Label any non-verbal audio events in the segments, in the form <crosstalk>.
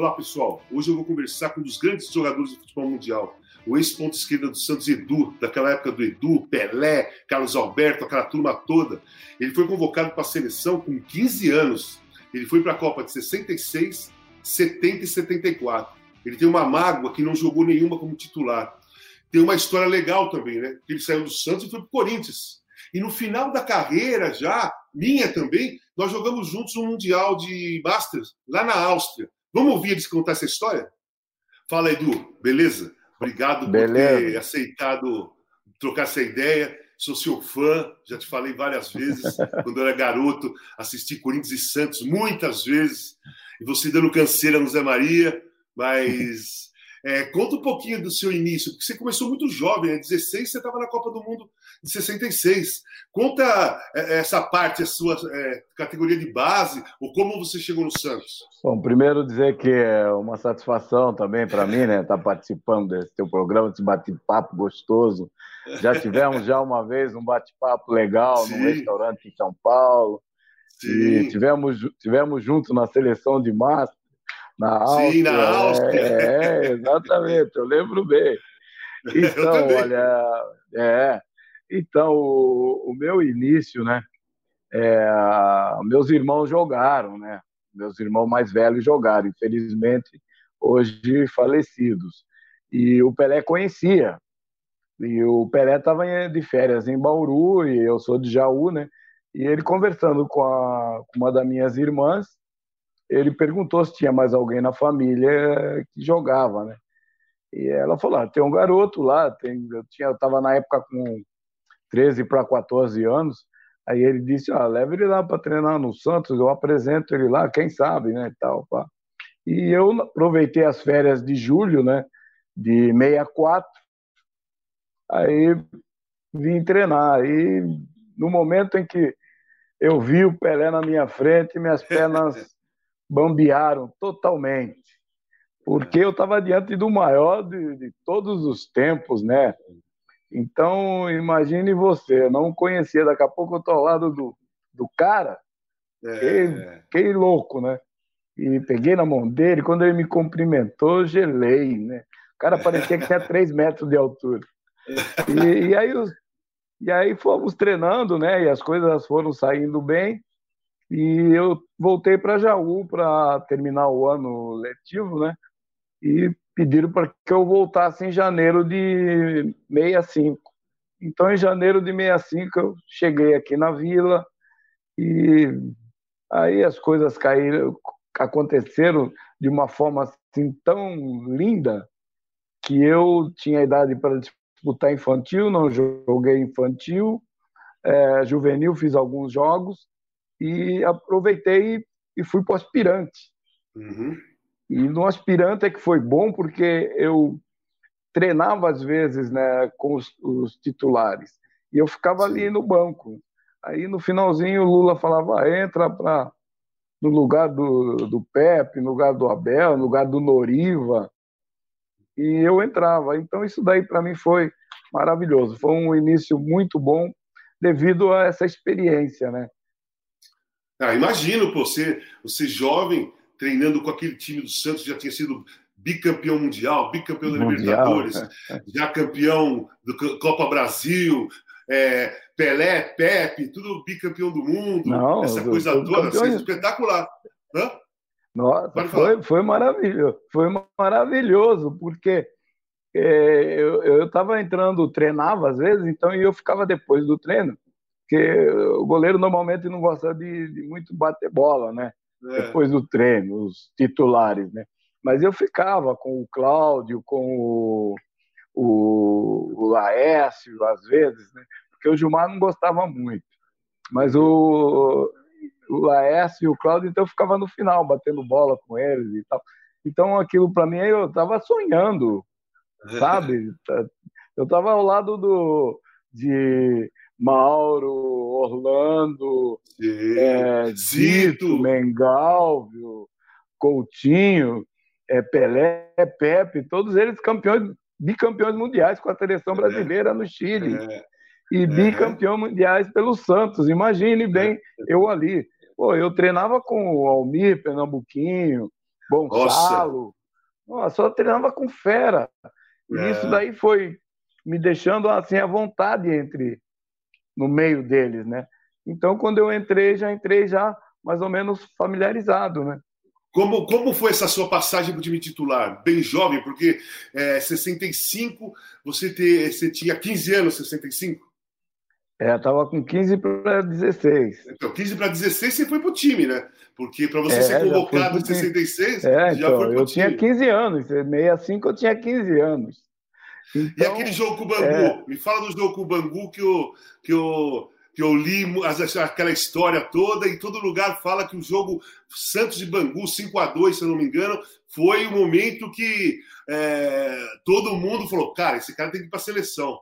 Olá, pessoal. Hoje eu vou conversar com um dos grandes jogadores do futebol mundial, o ex-ponto esquerda do Santos, Edu, daquela época do Edu, Pelé, Carlos Alberto, aquela turma toda. Ele foi convocado para a seleção com 15 anos. Ele foi para a Copa de 66, 70 e 74. Ele tem uma mágoa que não jogou nenhuma como titular. Tem uma história legal também, né? Ele saiu do Santos e foi para o Corinthians. E no final da carreira, já, minha também, nós jogamos juntos um Mundial de Masters lá na Áustria. Vamos ouvir eles contar essa história? Fala, Edu, beleza? Obrigado beleza. por ter aceitado trocar essa ideia. Sou seu fã, já te falei várias vezes. <laughs> quando eu era garoto, assisti Corinthians e Santos muitas vezes. E você dando canseira no Zé Maria, mas é, conta um pouquinho do seu início, porque você começou muito jovem, né? 16 você estava na Copa do Mundo de 66. Conta é, essa parte, a sua é, categoria de base, ou como você chegou no Santos. Bom, primeiro dizer que é uma satisfação também para mim, né, estar tá participando desse teu programa, desse bate-papo gostoso. Já tivemos já uma vez um bate-papo legal Sim. num restaurante em São Paulo. Sim. E tivemos, tivemos junto na seleção de massa na Áustria. Sim, na Áustria. É, é, exatamente, eu lembro bem. <laughs> Então, olha, é, então, o, o, meu início, né? É, meus irmãos jogaram, né? Meus irmãos mais velhos jogaram, infelizmente, hoje falecidos. E o Pelé conhecia. E o Pelé estava de férias em Bauru, e eu sou de Jaú, né? E ele conversando com, a, com uma das minhas irmãs, ele perguntou se tinha mais alguém na família que jogava, né? E ela falou: ah, tem um garoto lá, tem, eu tinha, eu estava na época com 13 para 14 anos. Aí ele disse: ah, leva ele lá para treinar no Santos, eu apresento ele lá, quem sabe, né? E, tal, pá. e eu aproveitei as férias de julho, né? De 64. Aí vim treinar. E no momento em que eu vi o Pelé na minha frente, minhas <laughs> pernas bambearam totalmente, porque eu estava diante do maior de, de, todos os tempos, né? Então, imagine você, não conhecia, daqui a pouco eu estou ao lado do, do cara, é. que, louco, né? E peguei na mão dele, quando ele me cumprimentou, gelei, né? O cara parecia que tinha três metros de altura. E, e, aí e aí fomos treinando, né? E as coisas foram saindo bem. E eu voltei para Jaú para terminar o ano letivo, né? E pediram para que eu voltasse em janeiro de 65. Então, em janeiro de 65, eu cheguei aqui na vila e aí as coisas caíram, aconteceram de uma forma assim tão linda que eu tinha idade para disputar infantil, não joguei infantil, é, juvenil fiz alguns jogos e aproveitei e fui para o aspirante. Uhum. E no aspirante é que foi bom porque eu treinava às vezes né, com os, os titulares e eu ficava Sim. ali no banco. Aí no finalzinho o Lula falava: ah, entra para no lugar do, do Pepe, no lugar do Abel, no lugar do Noriva. E eu entrava. Então isso daí para mim foi maravilhoso. Foi um início muito bom devido a essa experiência, né? Ah, imagino, você, você jovem, treinando com aquele time do Santos, já tinha sido bicampeão mundial, bicampeão da Libertadores, <laughs> já campeão do Copa Brasil, é, Pelé, Pepe, tudo bicampeão do mundo, Não, essa coisa toda, assim, espetacular. Hã? Nossa, foi, foi maravilhoso, foi maravilhoso, porque é, eu estava entrando, treinava às vezes, então eu ficava depois do treino, porque o goleiro normalmente não gosta de, de muito bater bola, né? É. Depois do treino, os titulares, né? Mas eu ficava com o Cláudio, com o, o, o Laércio, às vezes, né? Porque o Gilmar não gostava muito. Mas o, o Laércio e o Cláudio, então eu ficava no final, batendo bola com eles e tal. Então, aquilo para mim, eu estava sonhando, <laughs> sabe? Eu estava ao lado do, de Mauro, Orlando, é, Zito, Mengalvio, Coutinho, é, Pelé, Pepe, todos eles campeões, bicampeões mundiais com a seleção brasileira no Chile. É. E bicampeão mundiais pelo Santos. Imagine bem eu ali. Pô, eu treinava com o Almir, Pernambuquinho, Gonçalo. Nossa. Só treinava com fera. E é. isso daí foi me deixando assim à vontade entre no meio deles, né? Então, quando eu entrei, já entrei já mais ou menos familiarizado, né? Como, como foi essa sua passagem para o time titular? Bem jovem, porque é, 65, você, te, você tinha 15 anos, 65? É, estava com 15 para 16. Então, 15 para 16 você foi para o time, né? Porque para você é, ser convocado em 66, é, já então, foi Eu time. tinha 15 anos, 65 eu tinha 15 anos. Então, e aquele jogo com o Bangu? É... Me fala do jogo com o Bangu que eu, que eu, que eu li aquela história toda, e todo lugar fala que o jogo Santos e Bangu, 5 a 2 se eu não me engano, foi o momento que é, todo mundo falou: cara, esse cara tem que ir para <laughs> a seleção.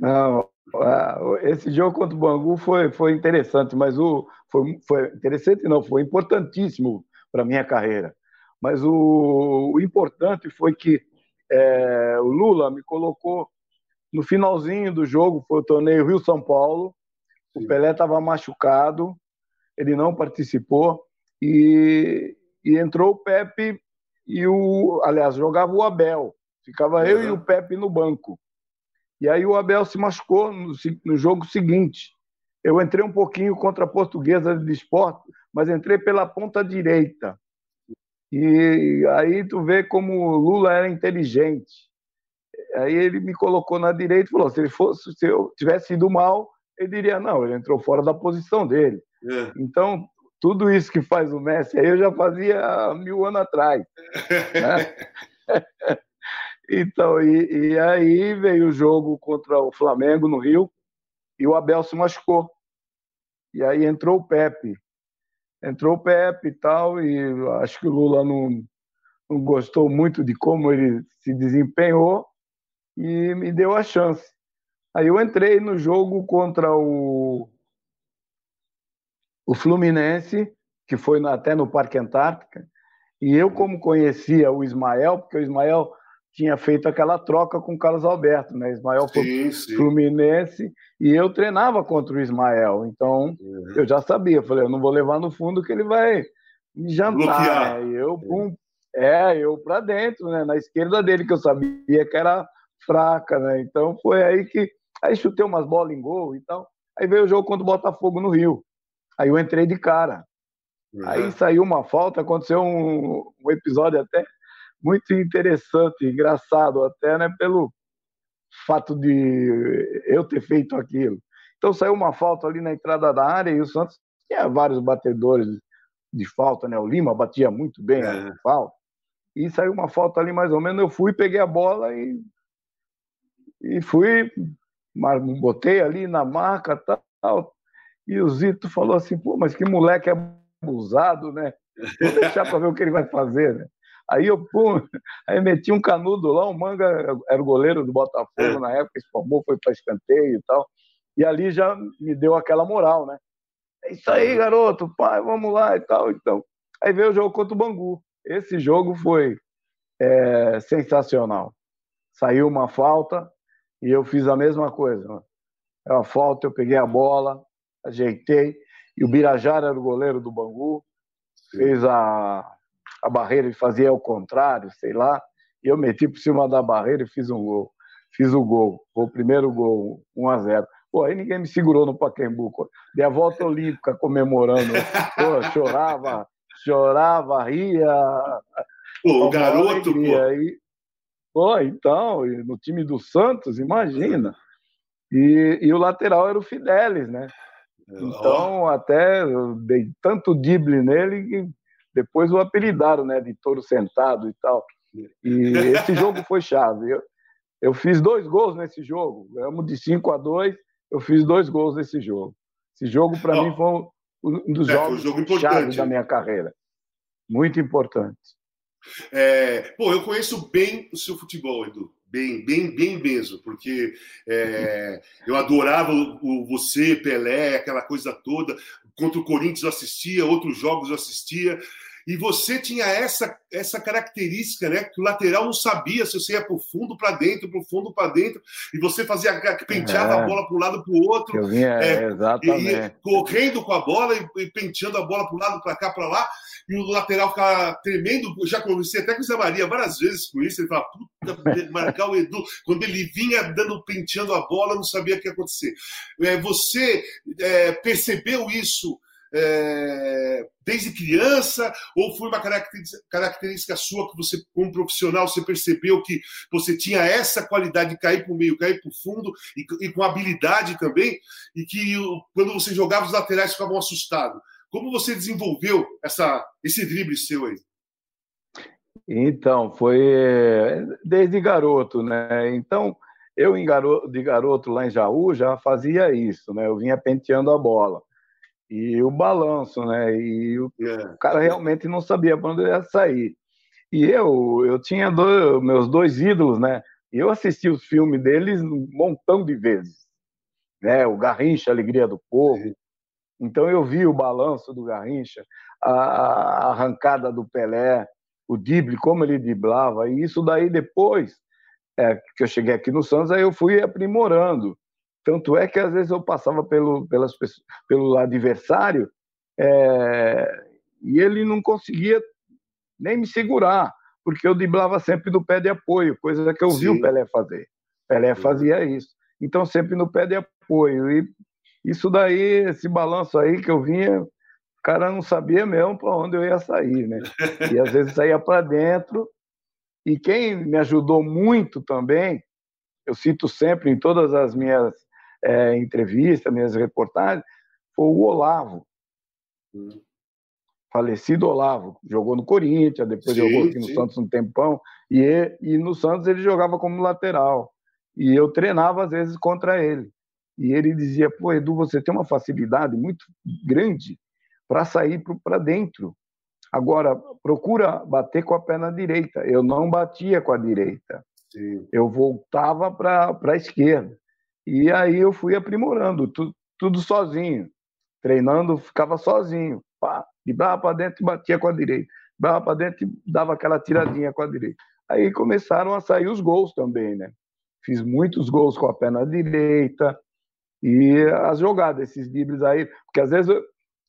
Não, esse jogo contra o Bangu foi, foi interessante, mas o, foi, foi interessante, não, foi importantíssimo para minha carreira. Mas o, o importante foi que é, o Lula me colocou no finalzinho do jogo, foi o torneio Rio-São Paulo, Sim. o Pelé estava machucado, ele não participou, e, e, entrou o Pepe e o. Aliás, jogava o Abel. Ficava uhum. eu e o Pepe no banco. E aí o Abel se machucou no, no jogo seguinte. Eu entrei um pouquinho contra a portuguesa de esporte, mas entrei pela ponta direita. E aí tu vê como o Lula era inteligente. Aí ele me colocou na direita e falou: se ele fosse, se eu tivesse ido mal, ele diria não, ele entrou fora da posição dele. É. Então tudo isso que faz o Messi aí eu já fazia mil anos atrás. Né? <laughs> então e, e aí veio o jogo contra o Flamengo no Rio e o Abel se machucou. E aí entrou o Pepe entrou o Pepe e tal, e acho que o Lula não, não gostou muito de como ele se desempenhou e me deu a chance. Aí eu entrei no jogo contra o, o Fluminense, que foi até no Parque Antártica, e eu, como conhecia o Ismael, porque o Ismael tinha feito aquela troca com o Carlos Alberto, né? Ismael foi sim, Fluminense e eu treinava contra o Ismael, então uhum. eu já sabia, falei, eu não vou levar no fundo que ele vai me jantar, né? Eu, pum, é, eu para dentro, né? Na esquerda dele que eu sabia que era fraca, né? Então foi aí que aí chutei umas bolas em gol e tal. Aí veio o jogo contra o Botafogo no Rio. Aí eu entrei de cara. Uhum. Aí saiu uma falta, aconteceu um, um episódio até muito interessante, engraçado até, né, pelo fato de eu ter feito aquilo. Então saiu uma falta ali na entrada da área e o Santos tinha vários batedores de falta, né? O Lima batia muito bem é. a falta. E saiu uma falta ali mais ou menos, eu fui, peguei a bola e e fui, botei ali na marca tal. E o Zito falou assim: pô, mas que moleque abusado, né? Vou deixar para ver o que ele vai fazer, né? Aí eu pum, aí meti um canudo lá, o Manga era o goleiro do Botafogo é. na época, se formou, foi para escanteio e tal. E ali já me deu aquela moral, né? É isso aí, garoto, pai, vamos lá e tal. Então, aí veio o jogo contra o Bangu. Esse jogo foi é, sensacional. Saiu uma falta e eu fiz a mesma coisa. Né? É uma falta, eu peguei a bola, ajeitei, e o Birajara era o goleiro do Bangu, fez a a barreira e fazia ao contrário, sei lá. E eu meti por cima da barreira e fiz um gol. Fiz o gol, o primeiro gol, 1 a 0 Pô, aí ninguém me segurou no Pacaembu. Dei a volta olímpica comemorando. Pô, chorava, chorava, ria. Pô, o garoto, pô. Aí, pô, então, no time do Santos, imagina. E, e o lateral era o Fidelis, né? Então, oh. até eu dei tanto drible nele que depois o apelidaram, né, de touro sentado e tal. E esse jogo foi chave. Eu, eu fiz dois gols nesse jogo. Ganhamos de 5 a 2, eu fiz dois gols nesse jogo. Esse jogo, para mim, foi um dos é, jogos um jogo chave da minha carreira. muito importante. É, pô, eu conheço bem o seu futebol, Edu. Bem, bem, bem mesmo, porque é, eu adorava o, o, você, Pelé, aquela coisa toda. Contra o Corinthians eu assistia, outros jogos eu assistia. E você tinha essa, essa característica, né? Que o lateral não sabia se você ia para o fundo, para dentro, para o fundo, para dentro. E você fazia, penteava é. a bola para um lado, para o outro. Eu vinha, é, exatamente. E, correndo com a bola e, e penteando a bola para um lado, para cá, para lá e o lateral ficava tremendo. Já conversei até com o Zé Maria várias vezes com isso. Ele fala, puta, <laughs> marcar o Edu. Quando ele vinha dando, penteando a bola, não sabia o que ia acontecer. É, você é, percebeu isso é, desde criança ou foi uma característica, sua que você, como profissional, você percebeu que você tinha essa qualidade de cair para o meio, cair para o fundo e, e, com habilidade também e que quando você jogava os laterais ficavam assustados? Como você desenvolveu essa, esse drible seu aí? Então, foi desde garoto, né? Então, eu de garoto lá em Jaú já fazia isso, né? Eu vinha penteando a bola. E o balanço, né? E o, é. o cara realmente não sabia para onde ia sair. E eu, eu tinha dois, meus dois ídolos, né? E eu assisti os filmes deles um montão de vezes. Né? O Garrincha, Alegria do Povo, então eu vi o balanço do Garrincha, a, arrancada do Pelé, o drible, como ele driblava, e isso daí depois é, que eu cheguei aqui no Santos, aí eu fui aprimorando. Tanto é que às vezes eu passava pelo, pelas, pelo adversário é, e ele não conseguia nem me segurar, porque eu driblava sempre no pé de apoio, coisa que eu Sim. vi o Pelé fazer. Pelé fazia isso. Então sempre no pé de apoio. E isso daí, esse balanço aí que eu vinha, o cara não sabia mesmo para onde eu ia sair, né? E às vezes saía para dentro. E quem me ajudou muito também, eu cito sempre em todas as minhas é, entrevistas, minhas reportagens, foi o Olavo. Hum. Falecido Olavo, jogou no Corinthians, depois sim, jogou aqui no sim. Santos um tempão, e, e no Santos ele jogava como lateral. E eu treinava às vezes contra ele. E ele dizia: pô, Edu, você tem uma facilidade muito grande para sair para dentro. Agora, procura bater com a perna direita. Eu não batia com a direita. Sim. Eu voltava para a esquerda. E aí eu fui aprimorando, tu, tudo sozinho. Treinando, ficava sozinho. Pá, brava para dentro e batia com a direita. Brava para dentro e dava aquela tiradinha com a direita. Aí começaram a sair os gols também, né? Fiz muitos gols com a perna direita, e as jogadas, esses dribles aí, porque às vezes eu,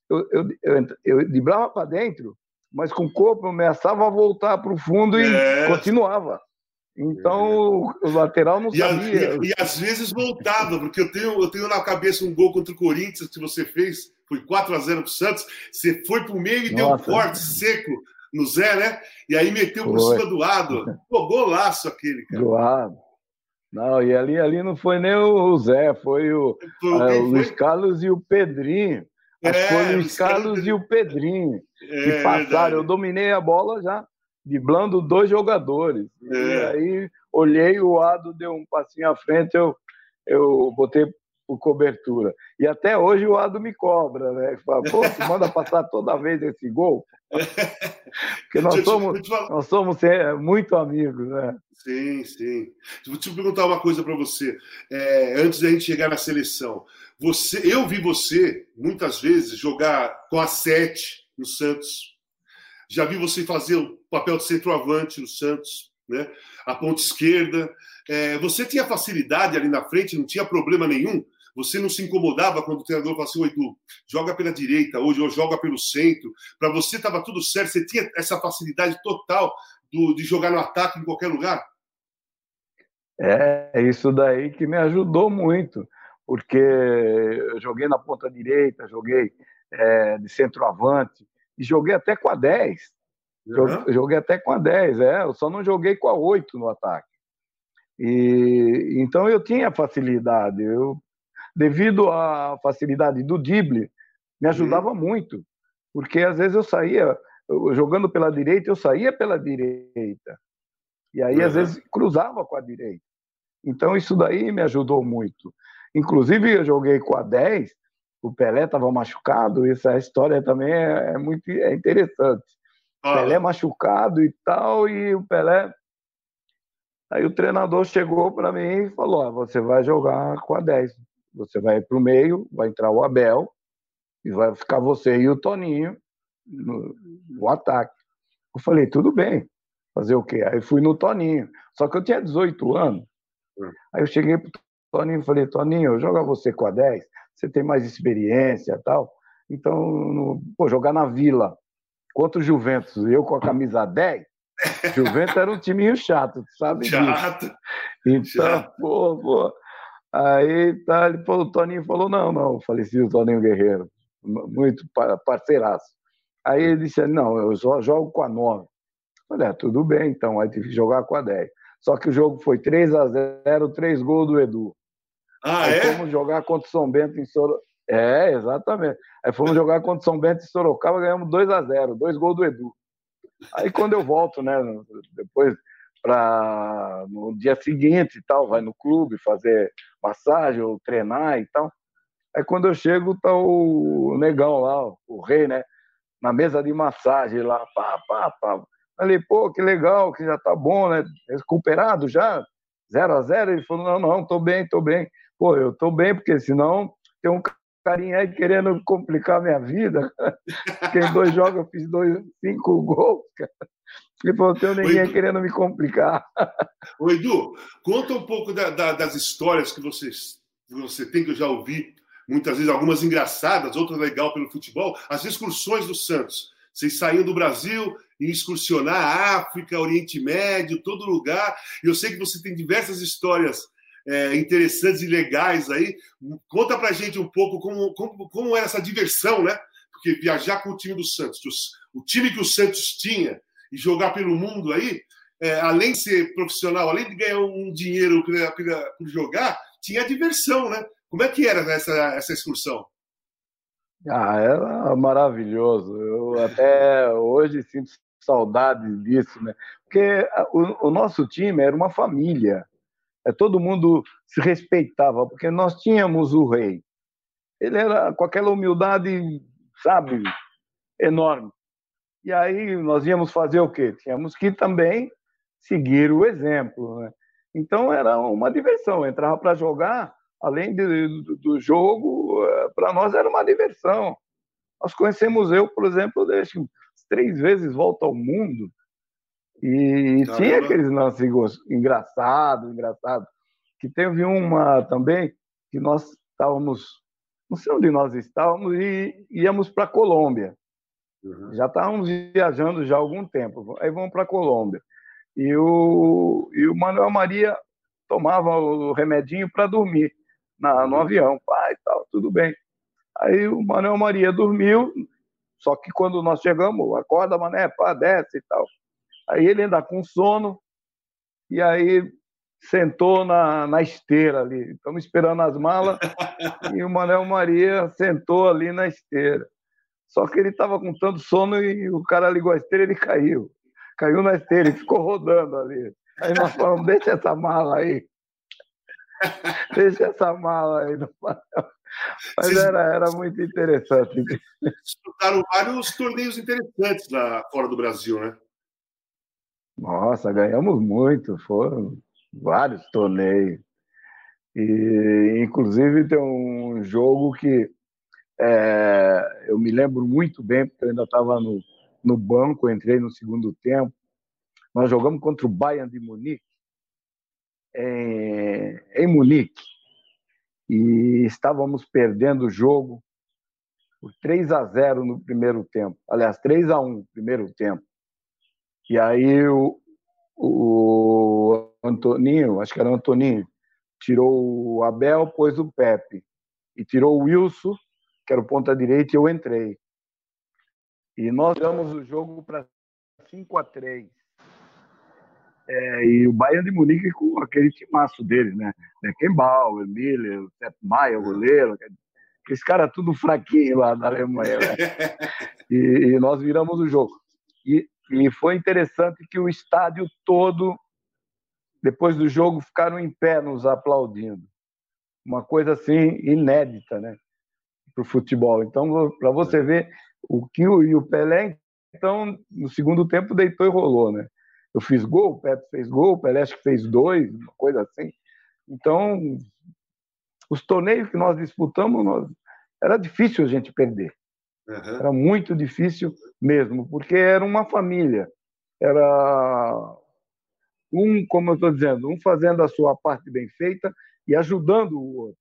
eu, eu, eu, eu driblava para dentro, mas com o corpo eu ameaçava voltar para o fundo e é. continuava. Então é. o lateral não e sabia. A, e, e, às vezes voltava, porque eu tenho, eu tenho na cabeça um gol contra o Corinthians que você fez, foi 4 a 0 para o Santos. Você foi para o meio e Nossa. deu um corte seco no Zé, né? E aí meteu por cima do Ado. <laughs> Pô, golaço aquele, cara. Do Ado. Não, e ali, ali não foi nem o Zé, foi o, foi, é, o Luiz Carlos e o Pedrinho. É, foi o Luiz Carlos e o Pedrinho é, que passaram. Verdade. Eu dominei a bola já, driblando dois jogadores. É. E aí olhei, o Ado deu um passinho à frente, eu, eu botei por cobertura. E até hoje o Ado me cobra, né? Fala, Pô, você manda passar toda vez esse gol? <laughs> Porque nós somos, nós somos é, muito amigos, né? Sim, sim. Vou te perguntar uma coisa para você. É, antes da gente chegar na seleção, você, eu vi você muitas vezes jogar com a sete no Santos. Já vi você fazer o papel de centroavante no Santos, né? A ponta esquerda. É, você tinha facilidade ali na frente, não tinha problema nenhum você não se incomodava quando o treinador falava assim, Edu, joga pela direita hoje, ou joga pelo centro. Para você estava tudo certo, você tinha essa facilidade total do, de jogar no ataque em qualquer lugar? É, isso daí que me ajudou muito, porque eu joguei na ponta direita, joguei é, de centroavante, e joguei até com a 10. Uhum. Joguei até com a 10, é, eu só não joguei com a 8 no ataque. E então eu tinha facilidade, eu devido à facilidade do drible, me uhum. ajudava uhum. muito, porque às vezes eu saía jogando pela direita, eu saía pela direita. E aí, uhum. às vezes, cruzava com a direita. Então, isso daí me ajudou muito. Inclusive, eu joguei com a 10, o Pelé estava machucado, essa história também é, é, muito é interessante. Ah. Pelé machucado e tal, e o Pelé. Aí o treinador chegou para mim e falou: ah, você vai jogar com a 10. Você vai para o meio, vai entrar o Abel, e vai ficar você e o Toninho no, no ataque. Eu falei: tudo bem, fazer o quê? Aí fui no Toninho. Só que eu tinha 18 anos. Hum. Aí eu cheguei pro Toninho e falei: Toninho, joga você com a 10, você tem mais experiência e tal. Então, no, pô, jogar na Vila contra o Juventus, eu com a camisa 10, <laughs> Juventus era um time chato, sabe? Chato. Disso. Então, chato. pô, pô. Aí tá, ele falou, o Toninho falou: não, não, o falecido Toninho Guerreiro, muito parceiraço. Aí ele disse: não, eu só jogo com a 9. Falei, é, tudo bem, então, aí tive que jogar com a 10. Só que o jogo foi 3 a 0 três gols do Edu. Ah, aí é? Fomos jogar contra o São Bento em Sorocaba. É, exatamente. Aí fomos jogar contra o São Bento em Sorocaba, ganhamos 2 a 0 dois gols do Edu. Aí quando eu volto, né, depois para no dia seguinte e tal, vai no clube fazer massagem ou treinar e tal. Aí quando eu chego, tá o negão lá, o rei, né, na mesa de massagem lá, pá, pá, pá. Falei, pô, que legal, que já tá bom, né? Recuperado já, 0 a 0 Ele falou, não, não, tô bem, tô bem. Pô, eu tô bem, porque senão tem um carinha aí querendo complicar a minha vida. <laughs> Em dois jogos eu fiz dois, cinco gols, cara. Ele falou, tem ninguém Edu, querendo me complicar. Ô, Edu, conta um pouco da, da, das histórias que você, você tem, que eu já ouvi, muitas vezes, algumas engraçadas, outras legal pelo futebol, as excursões do Santos. Vocês saíam do Brasil e excursionar a África, Oriente Médio, todo lugar. E eu sei que você tem diversas histórias é, interessantes e legais aí. Conta pra gente um pouco como, como, como era essa diversão, né? Porque viajar com o time do Santos, o time que o Santos tinha, e jogar pelo mundo aí, é, além de ser profissional, além de ganhar um dinheiro por jogar, tinha diversão, né? Como é que era essa, essa excursão? Ah, era maravilhoso. Eu até hoje sinto saudades disso, né? Porque o, o, nosso time era uma família. É, todo mundo se respeitava, porque nós tínhamos o rei. Ele era com aquela humildade, sabe, enorme. E aí nós íamos fazer o quê? Tínhamos que também seguir o exemplo. Né? Então era uma diversão. Eu entrava para jogar, além de, do, do, jogo, eh, para nós era uma diversão. Nós conhecemos eu, por exemplo, desde três vezes volta ao mundo e tinha aqueles lances engraçados, engraçados. Que teve uma também que nós estávamos, não sei onde nós estávamos, e íamos para a Colômbia. Uhum. Já estávamos viajando já há algum tempo. Aí vamos para a Colômbia. E o, e o Manuel Maria tomava o remedinho para dormir na, no uhum. avião. Pai, tal, tudo bem. Aí o Manuel Maria dormiu, só que quando nós chegamos, acorda, mané, pá, desce e tal. Aí ele ainda com sono, e aí sentou na, na esteira ali. Estamos esperando as malas, <laughs> e o Manuel Maria sentou ali na esteira. Só que ele estava com tanto sono e o cara ligou a esteira e ele caiu. Caiu na esteira e ficou rodando ali. Aí nós falamos, deixa essa mala aí. Deixa essa mala aí. Mas Vocês... era, era muito interessante. Disputaram vários torneios interessantes lá fora do Brasil, né? Nossa, ganhamos muito, foram vários torneios. E, inclusive, tem um jogo que é, eu me lembro muito bem, porque eu ainda estava no, no banco, entrei no segundo tempo. Nós jogamos contra o Bayern de Munique, em, em Munique e estávamos perdendo o jogo por 3 a 0 no primeiro tempo. Aliás, 3 a 1 no primeiro tempo. E aí o, o Antoninho, acho que era o Antoninho, tirou o Abel, pôs o Pepe. E tirou o Wilson, que era o ponta direita, e eu entrei. E nós damos o jogo para 5 a 3 é, e o Bayern de Munique com aquele timaço deles, né? Beckenbauer, Miller, Sepp Maier, o goleiro, aqueles caras tudo fraquinho lá na Alemanha. Né? <laughs> E, e, nós viramos o jogo. E, e foi interessante que o estádio todo, depois do jogo, ficaram em pé nos aplaudindo. Uma coisa assim inédita, né? Para o futebol. Então, para você ver o que o, e o Pelé então, no segundo tempo, deitou e rolou, né? Eu fiz gol, o Pepe fez gol, o Pelé acho que fez dois, uma coisa assim. Então, os torneios que nós disputamos, nós... era difícil a gente perder. Uhum. Era muito difícil mesmo, porque era uma família. Era um, como eu estou dizendo, um fazendo a sua parte bem feita e ajudando o outro.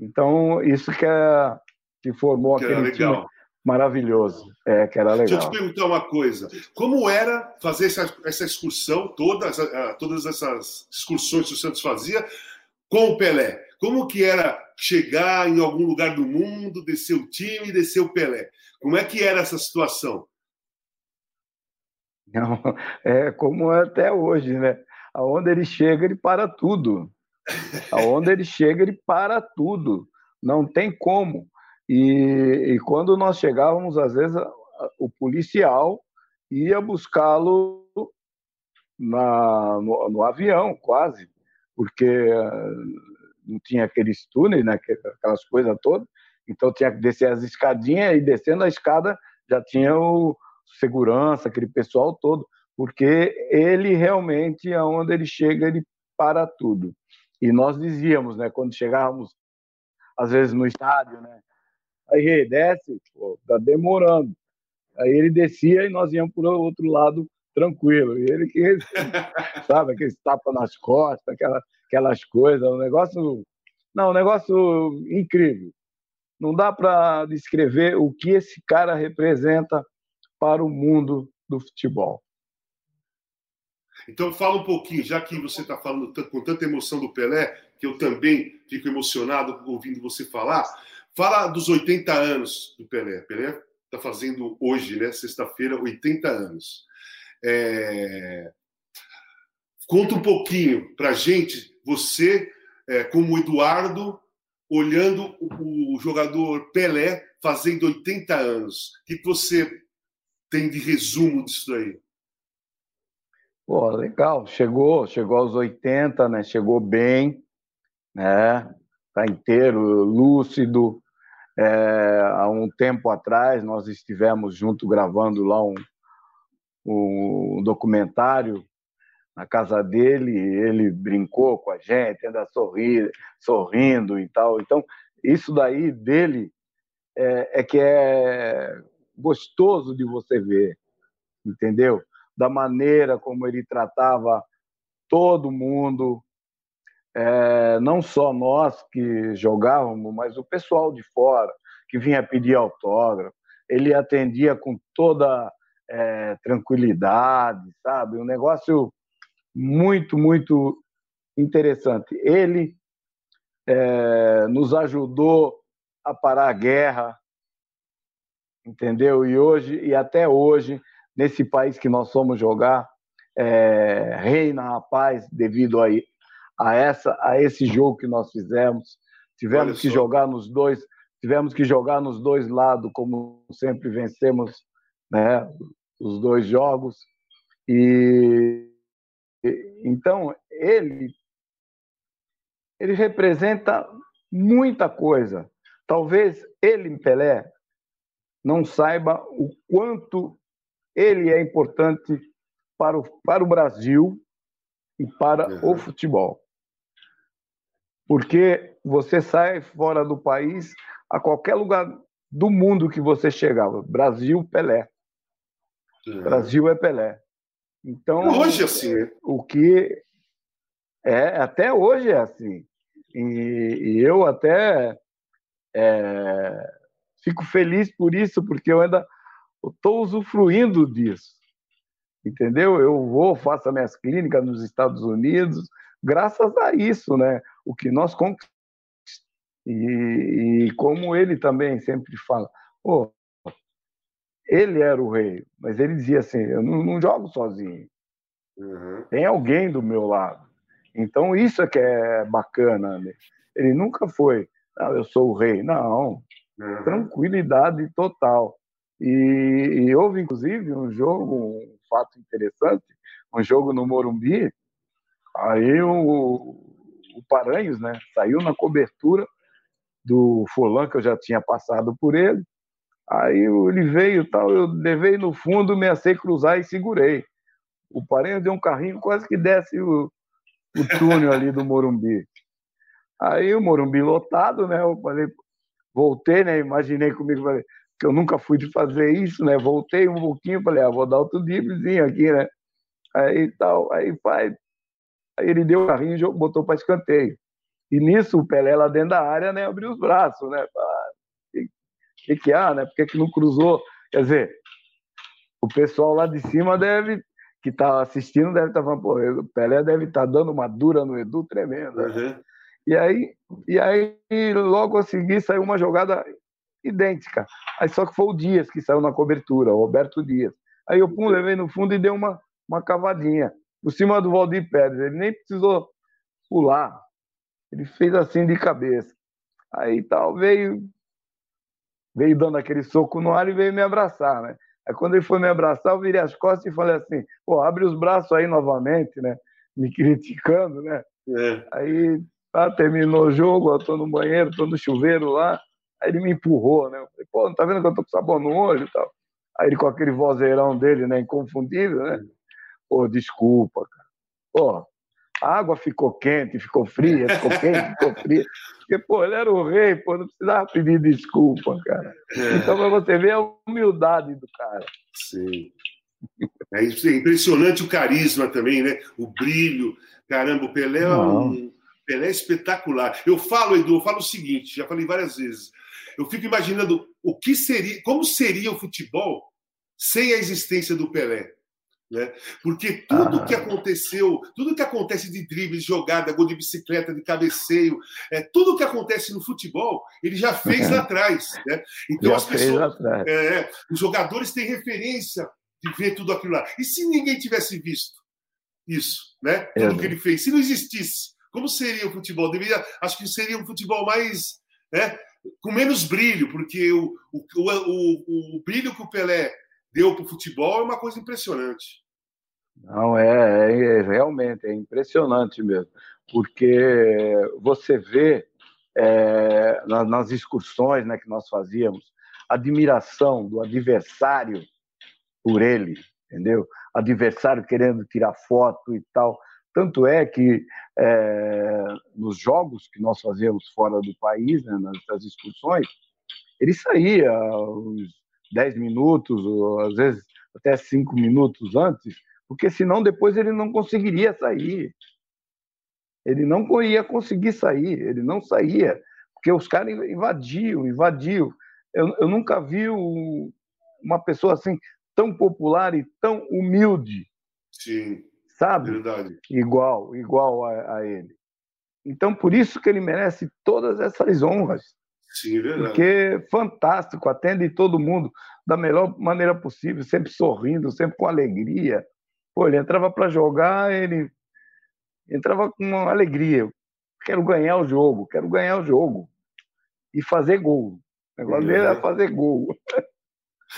Então, isso que, é, que formou que aquele time maravilhoso. É, que era legal. Deixa eu te perguntar uma coisa. Como era fazer essa, essa excursão, todas, todas essas excursões que o Santos fazia com o Pelé? Como que era chegar em algum lugar do mundo, descer o time descer o Pelé? Como é que era essa situação? <laughs> Não, é como é até hoje, né? Aonde ele chega, ele para tudo. Aonde ele chega, ele para tudo. Não tem como. E, e quando nós chegávamos, às vezes, o policial ia buscá-lo no, no, avião, quase, porque não tinha aqueles túneis, né, aquelas coisas todas, então tinha que descer as escadinhas e descendo a escada já tinha o segurança, aquele pessoal todo, porque ele realmente, aonde ele chega, ele para tudo. E nós dizíamos, né, quando chegávamos, às vezes no estádio, né, Aí desce, pô, tá demorando. Aí ele descia e nós íamos para o outro lado tranquilo. E ele que, <laughs> sabe, aqueles tapa nas costas, aquelas, aquelas coisas, um negócio. Não, um negócio incrível. Não dá para descrever o que esse cara representa para o mundo do futebol. Então fala um pouquinho, já que você está falando com tanta emoção do Pelé, que eu também fico emocionado ouvindo você falar. Fala dos 80 anos do Pelé. Pelé está fazendo hoje, né, sexta-feira, 80 anos. É... Conta um pouquinho para gente, você, é, como Eduardo, olhando o, o, jogador Pelé fazendo 80 anos. O que você tem de resumo disso aí? Pô, legal. Chegou, chegou aos 80, né? Chegou bem, né? Tá inteiro, lúcido, é, há um tempo atrás, nós estivemos junto gravando lá um, um documentário na casa dele, ele brincou com a gente, ainda sorri, sorrindo e tal. Então, isso daí dele é, é, que é gostoso de você ver, entendeu? Da maneira como ele tratava todo mundo, é, não só nós que jogávamos, mas o pessoal de fora que vinha pedir autógrafo. Ele atendia com toda é, tranquilidade, sabe? Um negócio muito, muito interessante. Ele é, nos ajudou a parar a guerra, entendeu? E hoje, e até hoje, nesse país que nós somos jogar, é, reina a paz devido a, a, essa, a esse jogo que nós fizemos. Tivemos que jogar nos dois, tivemos que jogar nos dois lados, como sempre vencemos, né, os dois jogos. E então ele ele representa muita coisa. Talvez ele, Pelé, não saiba o quanto ele é importante para o, para o Brasil e para uhum. o futebol porque você sai fora do país a qualquer lugar do mundo que você chegava. Brasil, Pelé. É. Brasil é Pelé. Então, hoje é assim. O que é até hoje é assim. E, e eu até é, fico feliz por isso, porque eu ainda estou usufruindo disso. Entendeu? Eu vou, faço as minhas clínicas nos Estados Unidos, graças a isso, né? O que nós conquistamos. E, e como ele também sempre fala, oh, ele era o rei, mas ele dizia assim: eu não, não jogo sozinho, uhum. tem alguém do meu lado. Então isso é que é bacana. Né? Ele nunca foi, ah, eu sou o rei. Não, uhum. tranquilidade total. E, e, houve inclusive um jogo, um fato interessante, um jogo no Morumbi, Aí o, o Paranhos, né, saiu na cobertura do Fulan, que eu já tinha passado por ele. Aí ele veio tal, eu levei no fundo, me assei cruzar e segurei. O parente deu um carrinho, quase que desce o, o túnel ali do Morumbi. Aí o Morumbi lotado, né? Eu falei, voltei, né? Imaginei comigo, falei, que eu nunca fui de fazer isso, né? Voltei um pouquinho, falei, ah, vou dar outro driblezinho aqui, né? Aí tal, aí pai, aí ele deu o carrinho e botou para escanteio. E nisso o Pelé lá dentro da área, né, abriu os braços, né? Que, que há, né? Por que, que não cruzou? Quer dizer, o pessoal lá de cima deve, que está assistindo, deve estar tá falando, pô, o Pelé deve estar tá dando uma dura no Edu tremenda. Uhum. E aí, e aí, logo a seguir, saiu uma jogada idêntica. Aí só que foi o Dias que saiu na cobertura, o Roberto Dias. Aí eu pum, levei no fundo e dei uma, uma cavadinha por cima do Valdir Pérez. Ele nem precisou pular. Ele fez assim de cabeça. Aí tal, veio, veio dando aquele soco no ar e veio me abraçar, né? Aí quando ele foi me abraçar, eu virei as costas e falei assim, pô, abre os braços aí novamente, né? Me criticando, né? É. Aí tá, terminou o jogo, eu tô no banheiro, tô no chuveiro lá. Aí ele me empurrou, né? Eu falei, pô, não tá vendo que eu tô com sabão no olho e tal? Aí ele com aquele vozeirão dele, né? Inconfundível, né? Pô, desculpa, cara. Pô, a água ficou quente, ficou fria, ficou quente, ficou fria. Porque, pô, ele era o rei, pô, não precisava pedir desculpa, cara. É. Então, para você ver a humildade do cara. Sim. É impressionante o carisma também, né? O brilho. Caramba, o Pelé é um. Pelé é espetacular. Eu falo, Edu, eu falo o seguinte, já falei várias vezes. Eu fico imaginando o que seria, como seria o futebol sem a existência do Pelé. Né? Porque tudo ah. que aconteceu, tudo que acontece de dribles, jogada, gol de bicicleta, de cabeceio, é, tudo que acontece no futebol, ele já fez lá <laughs> atrás. Né? Então já as pessoas, é, os jogadores têm referência de ver tudo aquilo lá. E se ninguém tivesse visto isso, né? Tudo é. que ele fez, se não existisse, como seria o futebol? Deveria, acho que seria um futebol mais, né? Com menos brilho, porque o, o, o, o brilho que o Pelé deu para o futebol é uma coisa impressionante. Não, é, é, é, realmente, é impressionante mesmo, porque você vê é, nas, nas excursões né, que nós fazíamos, admiração do adversário por ele, entendeu? Adversário querendo tirar foto e tal. Tanto é que é, nos jogos que nós fazíamos fora do país, né, nas excursões, ele saía uns 10 minutos, ou às vezes até 5 minutos antes, porque senão depois ele não conseguiria sair. Ele não ia conseguir sair, ele não saía, porque os caras invadiam, invadiam. Eu, eu nunca vi uma pessoa assim tão popular e tão humilde. Sim. Sabe? Verdade. Igual, igual a, a ele. Então, por isso que ele merece todas essas honras. Sim, é verdade. Porque fantástico, atende todo mundo da melhor maneira possível, sempre sorrindo, sempre com alegria. Pô, ele entrava para jogar, ele entrava com alegria. Quero ganhar o jogo, quero ganhar o jogo. E fazer gol. O negócio dele é fazer gol.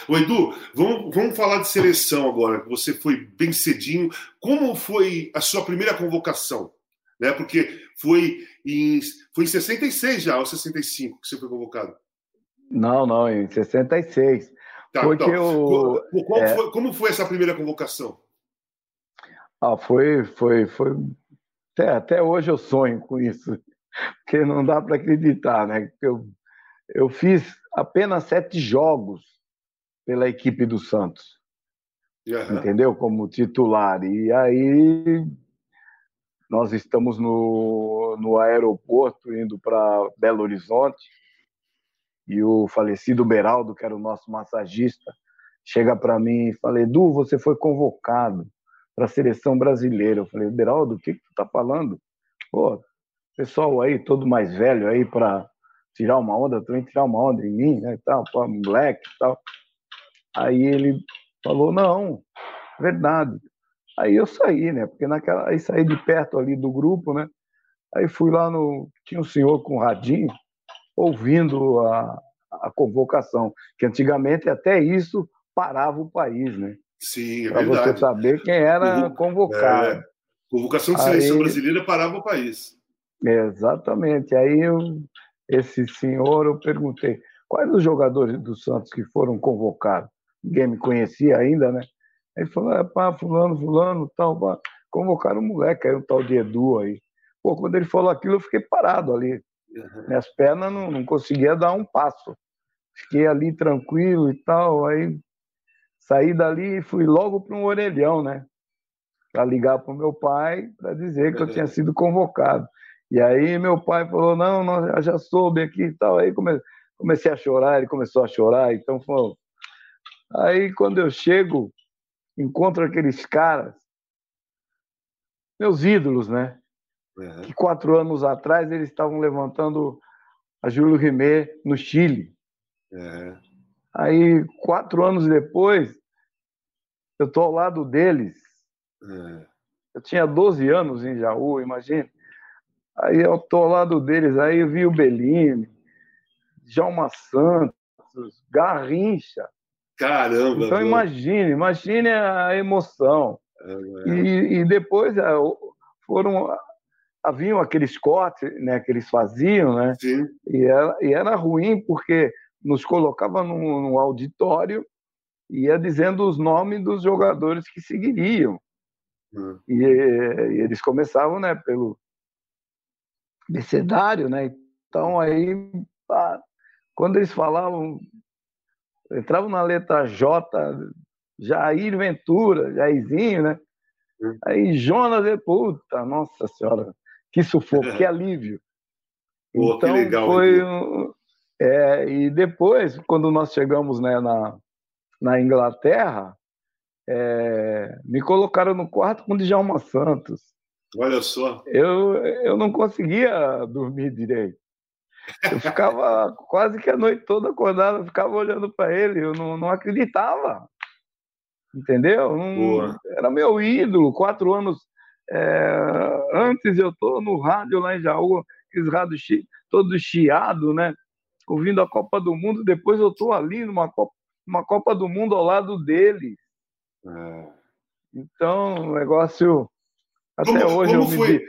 Ô Edu, vamos, vamos falar de seleção agora. Você foi bem cedinho. Como foi a sua primeira convocação? Né? Porque foi em, foi em 66 já, ou 65 que você foi convocado? Não, não, em 66. Tá, foi então, eu, qual, é... foi, como foi essa primeira convocação? Ah, foi, foi, foi. Até, até hoje eu sonho com isso, porque não dá para acreditar, né? Eu, eu fiz apenas sete jogos pela equipe do Santos, uhum. entendeu? Como titular. E aí nós estamos no, no aeroporto indo para Belo Horizonte e o falecido Beraldo, que era o nosso massagista, chega para mim e fala: Edu, você foi convocado para a seleção brasileira. Eu falei, Beraldo, o que, que tu tá falando? Pô, pessoal aí, todo mais velho aí para tirar uma onda, também tirar uma onda em mim, né, tal, pô, moleque e tal. Aí ele falou, não, verdade. Aí eu saí, né, porque naquela, aí saí de perto ali do grupo, né, aí fui lá no, tinha um senhor com um radinho, ouvindo a, a convocação, que antigamente até isso parava o país, né? Sim, é Para você saber quem era convocado. É, convocação de seleção Aí, brasileira parava o país. Exatamente. Aí eu, esse senhor, eu perguntei, quais os jogadores do Santos que foram convocados? Ninguém me conhecia ainda, né? Aí falou, é, pá, fulano, fulano, tal, pá. Convocaram um moleque, aí um tal de Edu aí. Pô, quando ele falou aquilo, eu fiquei parado ali. Uhum. Minhas pernas não, não conseguia dar um passo. Fiquei ali tranquilo e tal, aí saí dali e fui logo para um orelhão, né? Para ligar para o meu pai para dizer que eu tinha sido convocado. E aí meu pai falou: não, não já soube aqui e tal. Aí comecei a chorar, ele começou a chorar. Então foi. Aí quando eu chego, encontro aqueles caras, meus ídolos, né? Uhum. Que quatro anos atrás eles estavam levantando a Júlio Rimet no Chile. Uhum. Aí, quatro anos depois, eu estou ao lado deles. Uhum. Eu tinha 12 anos em Jaú, imagina. Aí eu estou ao lado deles, aí eu vi o Bellini, Djalma Santos, Garrincha. Caramba! Então imagine, imagine a emoção. É, é. E, e, depois é, foram haviam aqueles cortes né, que eles faziam, né? Sim. E era, e era ruim porque nos colocava num, num auditório e ia dizendo os nomes dos jogadores que seguiriam. Hum. E, e, eles começavam, né, pelo abecedário, né? Então aí, quando eles falavam, entravam na letra J, Jair Ventura, Jairzinho, né? Hum. Aí Jonas, puta, nossa senhora, que sufoco, que <laughs> alívio. Pô, então, que legal, foi um, é, e depois, quando nós chegamos né, na, na Inglaterra, é, me colocaram no quarto com o Djalma Santos. Olha só. Eu, eu não conseguia dormir direito. Eu ficava <laughs> quase que a noite toda acordado, ficava olhando para ele, eu não, não acreditava. Entendeu? Era meu ídolo. Quatro anos é, antes eu tô no rádio lá em Jaú, aqueles rádios chi, todo chiado, né? Ouvindo a Copa do Mundo. Depois eu tô ali numa Copa, uma Copa do Mundo ao lado dele. É. Então, o negócio. Até como, hoje como eu foi, me...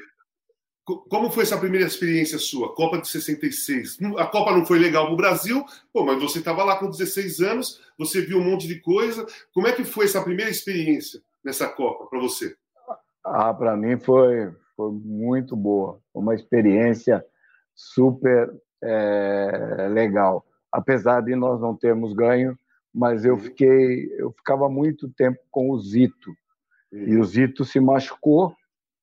Como foi essa primeira experiência sua? Copa de 66. A Copa não foi legal para o Brasil, pô, mas você estava lá com 16 anos, você viu um monte de coisa. Como é que foi essa primeira experiência nessa Copa para você? Ah, para mim foi, foi muito boa. Uma experiência super é, legal. Apesar de nós não termos ganho, mas eu uhum. fiquei, eu ficava muito tempo com o Zito. E o uhum. Zito se machucou,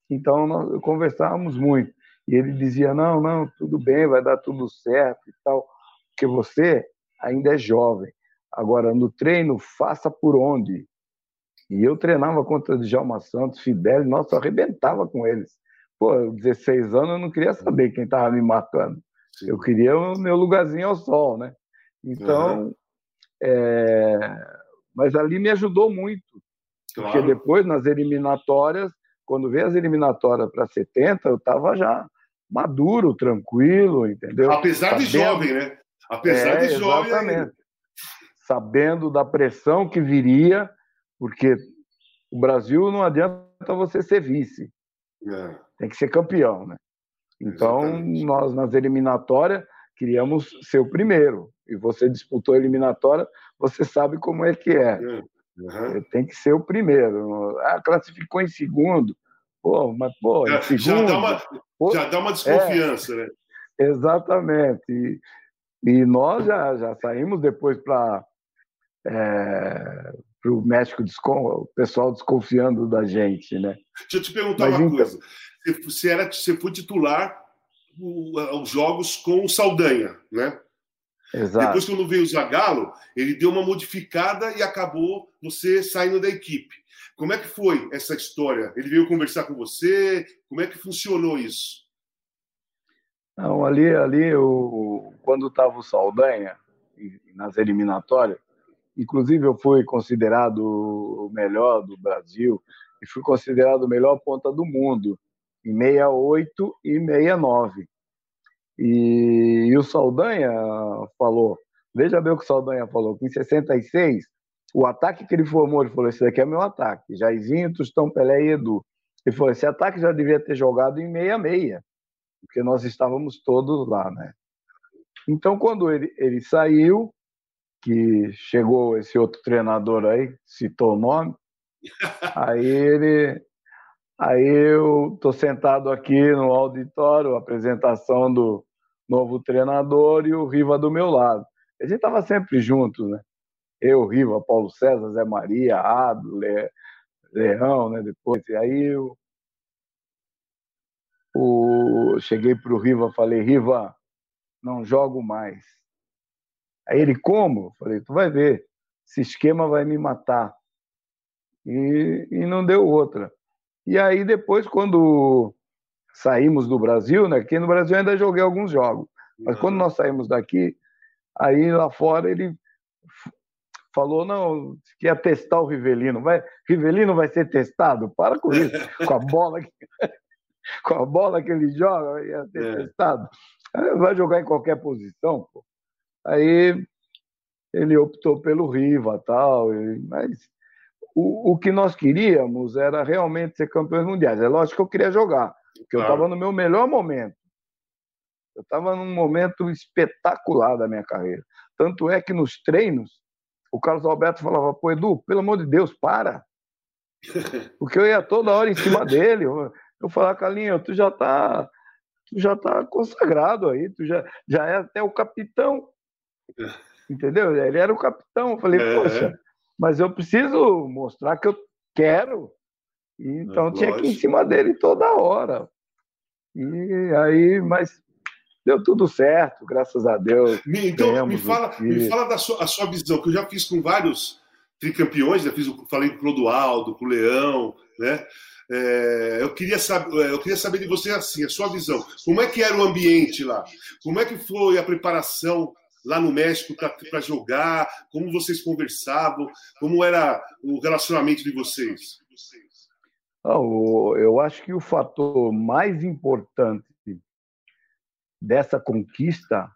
então nós conversávamos muito. E ele dizia: não, não, tudo bem, vai dar tudo certo e tal, porque você ainda é jovem. Agora, no treino, faça por onde. E eu treinava contra o Djalma Santos, Fidel, nossa, eu arrebentava com eles. Pô, 16 anos eu não queria saber quem estava me matando. Eu queria o meu lugarzinho ao sol, né? Então, uhum. é... mas ali me ajudou muito. Claro. Porque depois, nas eliminatórias, quando veio as eliminatórias para 70, eu estava já maduro, tranquilo, entendeu? Apesar Sabendo... de jovem, né? Apesar é, de jovem. Exatamente. Sabendo da pressão que viria porque o Brasil não adianta você ser vice. É. Tem que ser campeão, né? Então, Exatamente. nós nas eliminatórias queríamos ser o primeiro. E você disputou a eliminatória, você sabe como é que é. Uhum. Tem que ser o primeiro. Ah, classificou em segundo. Pô, mas, pô, já, segundo, já, dá uma, pô, já dá uma desconfiança, é, né? Exatamente. E, e, nós já, já saímos depois para é, para o México, o pessoal desconfiando da gente, né? Deixa eu te perguntar Mas, uma então... coisa. Você, era, você foi titular os jogos com o Saldanha, né? Exato. Depois, quando veio o Zagallo, ele deu uma modificada e acabou você saindo da equipe. Como é que foi essa história? Ele veio conversar com você? Como é que funcionou isso? Não, ali, ali eu, quando estava o Saldanha, nas eliminatórias, Inclusive, eu fui considerado o melhor do Brasil e fui considerado o melhor ponta do mundo em 68 e 69. E, e o Saldanha falou, veja bem o que o Saldanha falou, que em 66, o ataque que ele formou, ele falou, esse daqui é meu ataque, Jairzinho, Tostão, Pelé e Edu. Ele falou, esse ataque já devia ter jogado em 66, porque nós estávamos todos lá, né? Então, quando ele, ele saiu, que chegou esse outro treinador aí, citou o nome, <laughs> aí ele. Aí eu estou sentado aqui no auditório, apresentação do novo treinador e o Riva do meu lado. A gente estava sempre juntos, né? Eu, Riva, Paulo César, Zé Maria, Ado, Le... Leão, né? Depois, e aí eu o... cheguei para o Riva, falei, Riva, não jogo mais. Aí ele, como? Falei, tu vai ver, esse esquema vai me matar. E, e não deu outra. E aí depois, quando saímos do Brasil, né? Aqui no Brasil ainda joguei alguns jogos. Mas quando nós saímos daqui, aí lá fora ele falou, não, que ia testar o Rivelino. Vai, Rivelino vai ser testado? Para com isso. com a bola que, <laughs> com a bola que ele joga, ia ser é. testado. Vai jogar em qualquer posição, pô. Aí ele optou pelo Riva tal, mas o, o que nós queríamos era realmente ser campeões mundiais. É lógico que eu queria jogar, porque claro. eu estava no meu melhor momento. Eu estava num momento espetacular da minha carreira. Tanto é que nos treinos, o Carlos Alberto falava, pô, Edu, pelo amor de Deus, para. <laughs> Porque eu ia toda hora em cima dele. Eu, eu falava, Carlinhos, tu já está tu já tá consagrado aí, tu já, já é até o capitão. Entendeu? Ele era o capitão. Eu falei, é. poxa, mas eu preciso mostrar que eu quero. Então é, tinha que ir em cima dele toda hora. E aí, mas deu tudo certo, graças a Deus. Então, me fala, me fala da sua, a sua visão, que eu já fiz com vários tricampeões, já fiz, falei com o Clodoaldo, com o Leão, né? É, eu, queria saber, eu queria saber de você assim, a sua visão. Como é que era o ambiente lá? Como é que foi a preparação lá no México para jogar? Como vocês conversavam? Como era o relacionamento de vocês? Oh, eu acho que o fator mais importante dessa conquista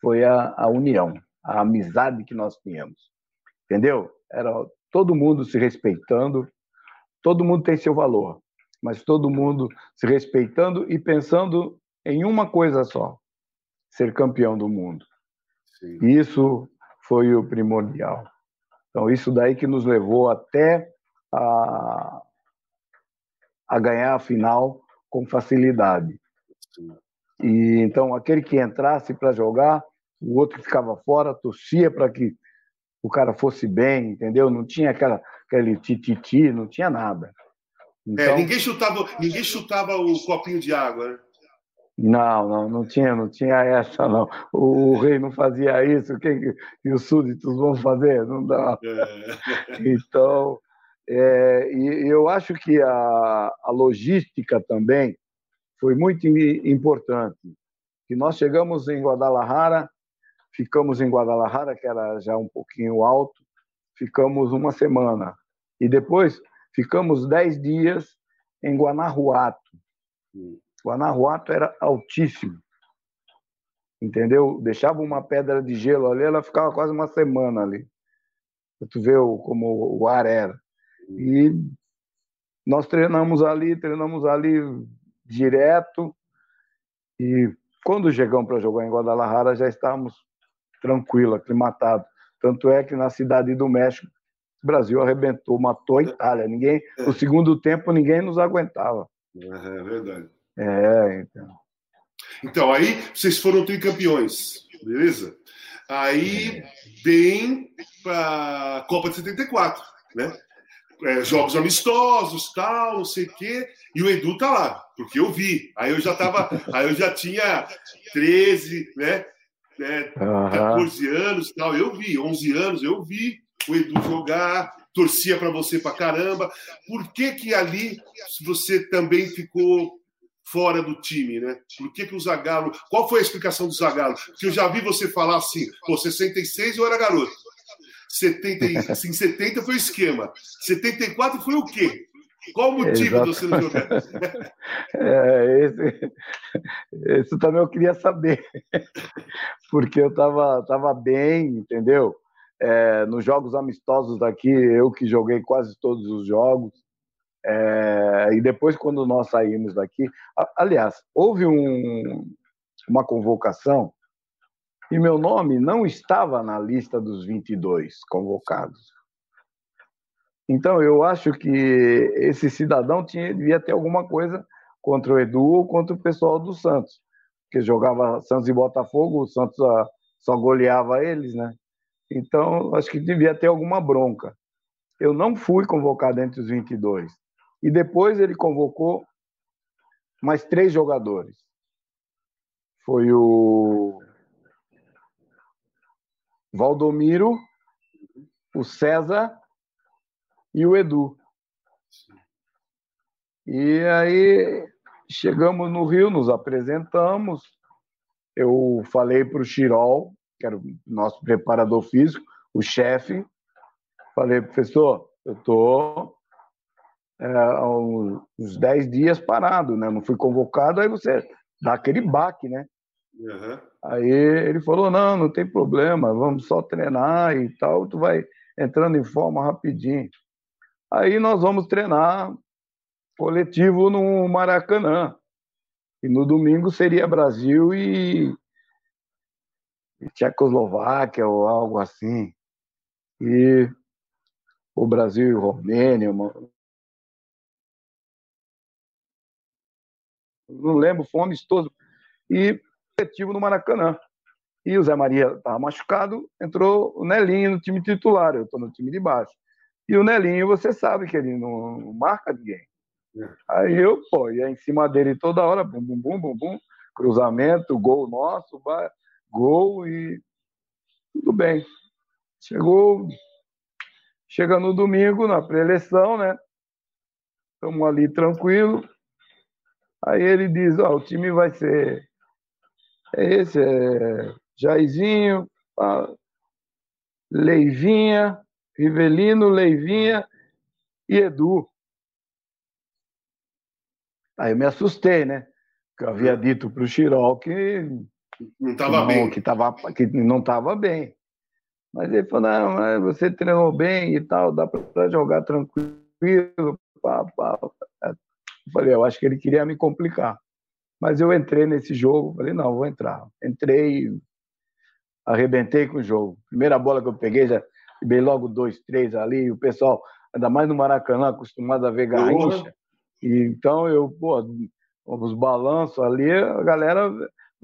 foi a, a união, a amizade que nós tínhamos. Entendeu? Era todo mundo se respeitando, todo mundo tem seu valor, mas todo mundo se respeitando e pensando em uma coisa só: ser campeão do mundo. Sim. Isso foi o primordial. Então, isso daí que nos levou até a, a ganhar a final com facilidade. Sim. E então, aquele que entrasse para jogar, o outro que ficava fora, torcia para que o cara fosse bem, entendeu? Não tinha aquela, aquele tititi, não tinha nada. É, então, é, ninguém chutava, ninguém chutava o copinho de água, né? Não, não, não tinha, não tinha essa, não. O, o rei não fazia isso, o que, que os súditos vão fazer? Não dá. É. Então, é, e eu acho que a, a logística também foi muito importante. Que nós chegamos em Guadalajara Ficamos em Guadalajara, que era já um pouquinho alto, ficamos uma semana. E depois ficamos dez dias em Guanajuato. Guanajuato era altíssimo. Entendeu? Deixava uma pedra de gelo ali, ela ficava quase uma semana ali. Tu vê como o ar era. E nós treinamos ali, treinamos ali direto. E quando chegamos para jogar em Guadalajara, já estávamos tranquilo, aclimatado. Tanto é que na cidade do México, o Brasil arrebentou, matou a Itália. Ninguém, é. no segundo tempo, ninguém nos aguentava. É verdade. É, então. Então, aí vocês foram tricampeões, beleza? Aí vem para a Copa de 74, né? É, jogos amistosos, tal, não sei o quê, e o Edu tá lá, porque eu vi. Aí eu já tava, <laughs> aí eu já tinha 13, né? né, uhum. 14 anos tal. Eu vi, 11 anos, eu vi o Edu jogar, torcia para você para caramba. Por que que ali você também ficou fora do time, né? Por que que o Zagallo... Qual foi a explicação do Zagallo? Porque eu já vi você falar assim, pô, 66 eu era garoto. 70, assim, 70 foi o esquema. 74 foi o quê? Qual o motivo Exato. de você não jogar? <laughs> É, esse, esse também eu queria saber, <laughs> porque eu estava tava bem, entendeu? É, nos jogos amistosos daqui, eu que joguei quase todos os jogos, é, e depois quando nós saímos daqui, aliás, houve um, uma convocação E meu nome não estava na lista dos 22 convocados. Então, eu acho que esse cidadão tinha, devia ter alguma coisa contra o Edu ou contra o pessoal do Santos, que jogava Santos e Botafogo, o Santos ah, só goleava eles, né? Então, acho que devia ter alguma bronca. Eu não fui convocado entre os 22. E depois ele convocou mais três jogadores. Foi o Valdomiro, o César e o Edu. E aí chegamos no Rio, nos apresentamos. Eu falei para o Chirol, que era o nosso preparador físico, o chefe, falei, professor, eu estou é, uns 10 dias parado, né? Não fui convocado, aí você dá aquele baque, né? Uhum. Aí ele falou, não, não tem problema, vamos só treinar e tal, tu vai entrando em forma rapidinho. Aí nós vamos treinar coletivo no Maracanã. E no domingo seria Brasil e, e Tchecoslováquia ou algo assim. E o Brasil e Romênia. Não lembro, foi um amistoso. E coletivo no Maracanã. E o Zé Maria estava machucado, entrou o Nelinho no time titular, eu estou no time de baixo. E o Nelinho, você sabe que ele não marca ninguém. É. Aí eu, pô, ia em cima dele toda hora, bum, bum, bum, bum, bum, cruzamento, gol nosso, gol e tudo bem. Chegou, chega no domingo, na pré-eleição, né? Estamos ali tranquilo. Aí ele diz, ó, o time vai ser é esse, é Jairzinho, Leivinha, Rivelino, Leivinha e Edu. Aí eu me assustei, né? Porque eu havia dito para o Chirol que não estava bem. Que, tava, que não estava bem. Mas ele falou: não, mas você treinou bem e tal, dá para jogar tranquilo. Pá, pá. Eu falei: eu acho que ele queria me complicar. Mas eu entrei nesse jogo, falei: não, vou entrar. Entrei, arrebentei com o jogo. Primeira bola que eu peguei, já bem logo dois, três ali, o pessoal, ainda mais no Maracanã, acostumado a ver garrincha. E, então eu, pô, os balanços ali, a galera,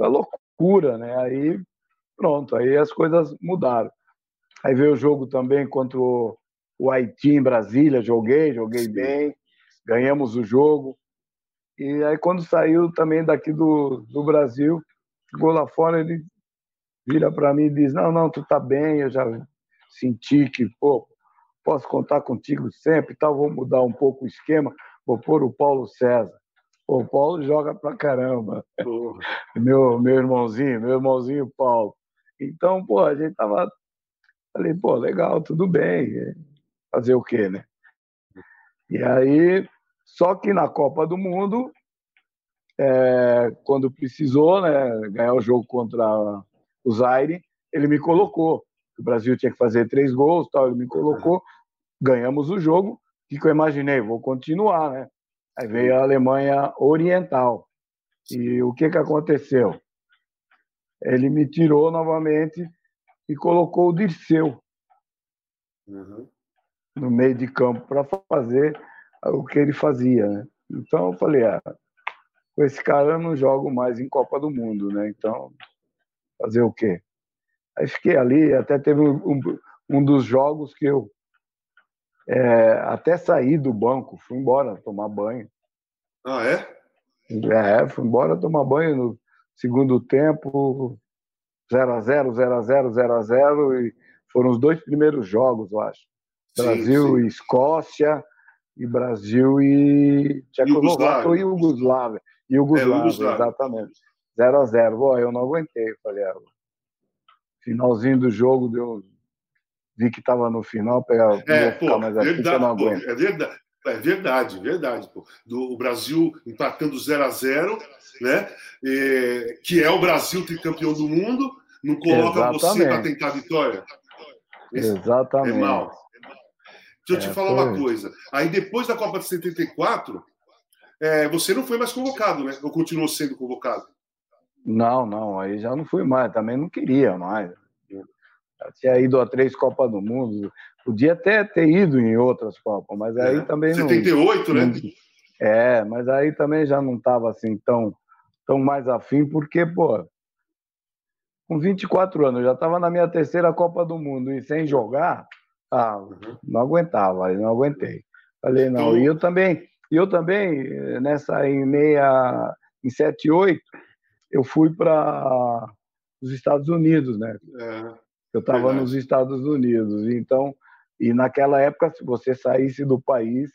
a loucura, né? Aí, pronto, aí as coisas mudaram. Aí veio o jogo também contra o, o Haiti em Brasília, joguei, joguei bem, ganhamos o jogo. E aí quando saiu também daqui do, do Brasil, chegou lá fora, ele vira para mim e diz: Não, não, tu tá bem, eu já senti que, pô, posso contar contigo sempre tal, vou mudar um pouco o esquema, vou pôr o Paulo César. O Paulo joga pra caramba. Meu, meu irmãozinho, meu irmãozinho Paulo. Então, pô, a gente tava. Falei, pô, legal, tudo bem. Fazer o quê, né? E aí, só que na Copa do Mundo, é, quando precisou né, ganhar o jogo contra o Zaire, ele me colocou o Brasil tinha que fazer três gols, tal, ele me colocou, ganhamos o jogo. O que, eu imaginei? Vou continuar, né? Aí veio a Alemanha Oriental. E o que, que aconteceu? Ele me tirou novamente e colocou o Dirceu uhum. no meio de campo para fazer o que ele fazia, né? Então eu falei, ah, com esse cara eu não jogo mais em Copa do Mundo, né? Então, fazer o quê? Aí fiquei ali, até teve um, um dos jogos que eu é, até saí do banco, fui embora tomar banho. Ah, é? É, fui embora tomar banho no segundo tempo, 0x0, 0x0, 0x0, e foram os dois primeiros jogos, eu acho. Brasil sim, sim. e Escócia, e Brasil e Tchecoslováquia e Yugoslávia. Yugoslávia, é, exatamente. 0x0. Eu não aguentei, falei, ah, finalzinho do jogo, deu, vi que estava no final, pegar, é, pô, mais aqui, verdade, não aguento. Pô, é verdade. É verdade, verdade. Pô. Do, o Brasil empatando 0 a 0 né? E, que é o Brasil tricampeão do mundo, não coloca Exatamente. você para tentar a vitória. Esse Exatamente. É mal. Deixa eu te é, falar uma coisa. Aí depois da Copa de 74, é, você não foi mais convocado, né? Ou continuou sendo convocado? Não, não, aí já não fui mais, também não queria mais. Já tinha ido a três Copas do Mundo, podia até ter ido em outras Copas, mas aí é, também 78, não. 78, né? É, mas aí também já não estava assim tão, tão mais afim, porque, pô, com 24 anos, eu já estava na minha terceira Copa do Mundo e sem jogar, ah, não aguentava, não aguentei. Falei, não, e eu também, eu também, nessa em meia, em 78, eu fui para os Estados Unidos, né? É, eu estava nos Estados Unidos, então, e naquela época, se você saísse do país,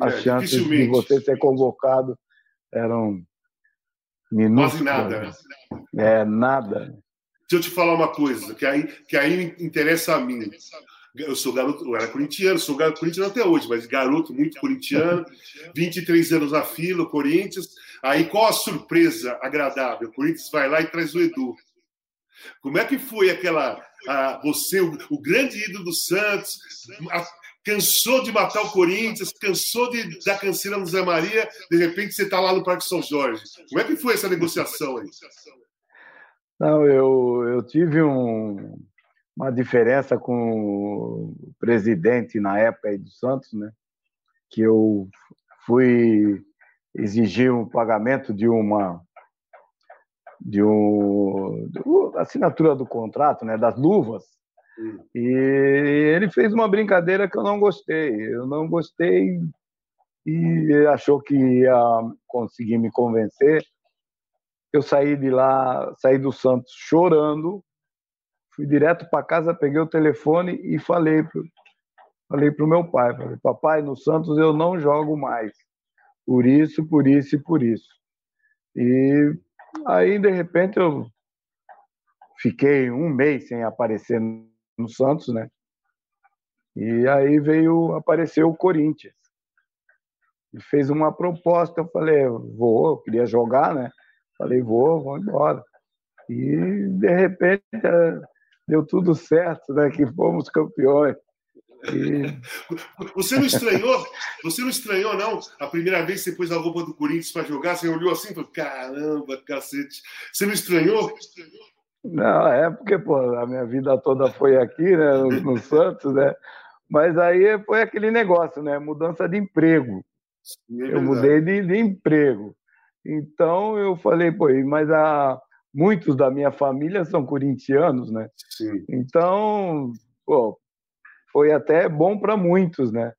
as é, chances de você ser convocado eram minúsculas. Quase nada. Né? É, nada. Deixa eu te falar uma coisa, que aí, que aí interessa a mim. Eu sou garoto, eu era corintiano, sou garoto corintiano até hoje, mas garoto muito corintiano, 23 anos na fila, o Corinthians. Aí qual a surpresa agradável? O Corinthians vai lá e traz o Edu. Como é que foi aquela. A, você, o, o, grande ídolo do Santos, a, cansou de matar o Corinthians, cansou de dar canseira no Zé Maria, de repente você está lá no Parque São Jorge. Como é que foi essa negociação aí? Não, eu, eu tive um, uma diferença com o presidente na época aí do Santos, né? Que eu fui exigir um pagamento de uma de um de assinatura do contrato, né? Das luvas. E ele fez uma brincadeira que eu não gostei. Eu não gostei e achou que ia conseguir me convencer. Eu saí de lá, saí do Santos chorando, Fui direto para casa, peguei o telefone e falei pro, falei pro meu pai, falei, papai, no Santos eu não jogo mais. Por isso, por isso e por isso. E aí, de repente, eu fiquei um mês sem aparecer no Santos, né? E aí veio aparecer o Corinthians. E fez uma proposta, eu falei, vou, eu queria jogar, né? Falei, vou, vou embora. E de repente deu tudo certo, né? Que fomos campeões. E... Você não estranhou? Você não estranhou, não? A primeira vez que você pôs a roupa do Corinthians para jogar, você olhou assim e falou: caramba, cacete. Você não estranhou? Não, é porque pô, a minha vida toda foi aqui, né, no, no Santos, né? Mas aí foi aquele negócio, né? Mudança de emprego. Sim, é eu mudei de, de, emprego. Então eu falei, pô, mas a, muitos da minha família são corintianos, né? Sim. Então, pô, foi até bom para muitos, né?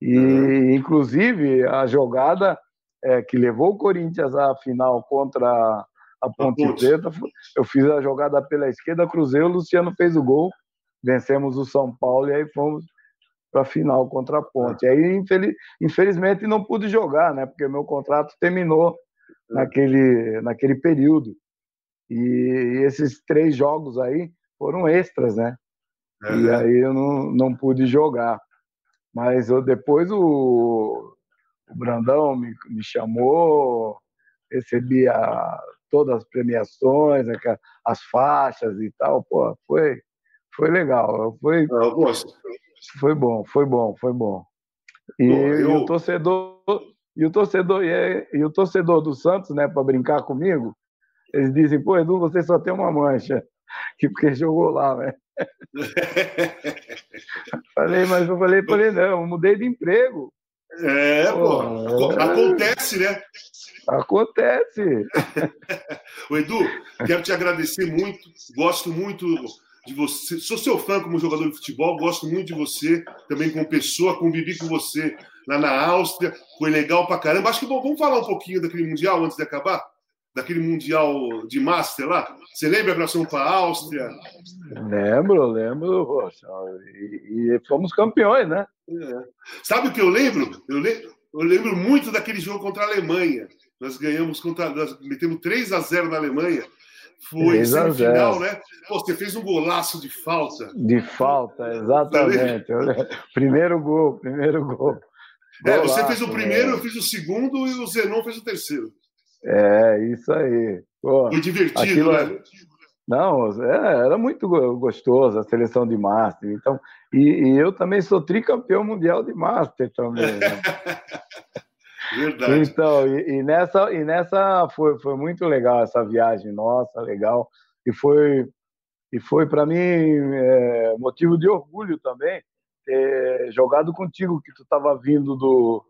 E, uhum. inclusive, a jogada é, que levou o Corinthians à final contra a Ponte Preta, eu fiz a jogada pela esquerda, cruzei, o Luciano fez o gol, vencemos o São Paulo e aí fomos para a final contra a Ponte. Aí, infeliz, infelizmente, não pude jogar, né? Porque meu contrato terminou naquele, naquele período. E esses três jogos aí foram extras, né? É. E aí eu não, não pude jogar. Mas eu, depois o, o Brandão me, me chamou, recebi a, todas as premiações, as faixas e tal. Pô, foi, foi legal. Foi, foi bom, foi bom, foi bom. E, eu... e o torcedor e o torcedor e, e o torcedor do Santos, né, para brincar comigo, eles dizem, pô, Edu, você só tem uma mancha, <laughs> que porque jogou lá, né? <laughs> falei, mas eu falei, falei, não, mudei de emprego. É, pô, pô é... acontece, né? Acontece. <laughs> o Edu, quero te agradecer muito, gosto muito de você, sou seu fã como jogador de futebol, gosto muito de você, também como pessoa, convivi com você lá na Áustria, foi legal pra caramba. Acho que bom, vamos falar um pouquinho daquele Mundial antes de acabar? Daquele Mundial de Master lá? Você lembra que nós fomos para a Áustria? Lembro, lembro. Poxa, e, e, fomos campeões, né? É. Sabe o que eu lembro? eu lembro? Eu lembro muito daquele jogo contra a Alemanha. Nós ganhamos contra. Nós metemos 3 a 0 na Alemanha. Foi semifinal, né? Pô, você fez um golaço de falta. De falta, exatamente. <laughs> primeiro gol, primeiro gol. É, você fez o primeiro, é. eu fiz o segundo e o Zenon fez o terceiro. É, isso aí. Pô, Foi divertido, aquilo... né? Não, é, era muito gostoso a seleção de Master. Então, e, e, eu também sou tricampeão mundial de Master também. Né? <laughs> Verdade. Então, e, e, nessa, e nessa foi, foi muito legal essa viagem nossa, legal. E foi, e foi para mim é, motivo de orgulho também ter jogado contigo, que tu estava vindo do,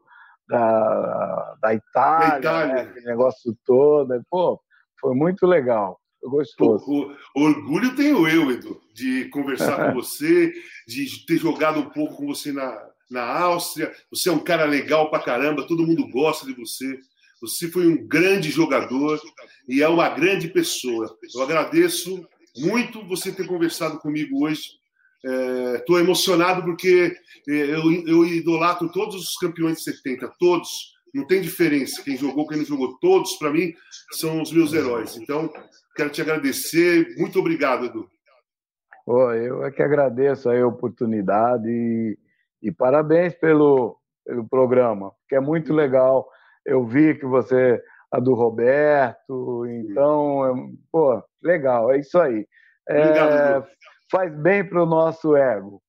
da, da Itália, da Itália. Né, aquele negócio todo. Pô, foi muito legal. Gostoso. O, o, orgulho tenho eu, Edu, de conversar com <laughs> você, de ter jogado um pouco com você na, na Áustria. Você é um cara legal pra caramba, todo mundo gosta de você. Você foi um grande jogador e é uma grande pessoa. Eu agradeço muito você ter conversado comigo hoje. Estou é, emocionado porque é, eu, eu idolatro todos os campeões de 70, todos. Não tem diferença. Quem jogou, quem não jogou, todos, para mim, são os meus heróis. Então, quero te agradecer. Muito obrigado, Edu. Oh, eu é que agradeço a oportunidade e, e parabéns pelo, pelo programa, que é muito legal. Eu vi que você a do Roberto, então, é, pô, legal, é isso aí. É, faz bem para o nosso ego.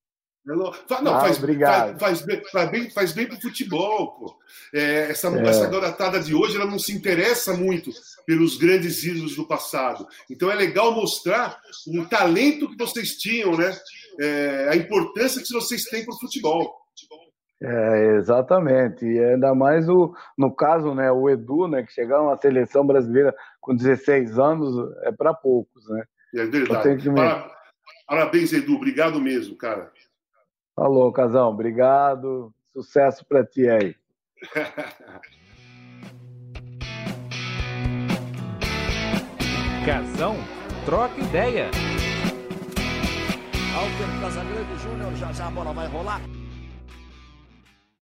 Não, ah, faz, obrigado. Faz, faz, bem, faz, bem, faz bem pro futebol, pô. É, essa, é. essa garotada de hoje ela não se interessa muito pelos grandes ídolos do passado. Então é legal mostrar o talento que vocês tinham, né? É, a importância que vocês têm para o futebol. É, exatamente. E ainda mais o, no caso, né, o Edu, né, que chegar uma seleção brasileira com 16 anos é para poucos, né? É verdade. Me... Parabéns, Edu. Obrigado mesmo, cara. Falou, Casão. Obrigado. Sucesso para ti aí. <laughs> Casão, troca ideia. Alter Casagrande Júnior, já já a bola vai rolar.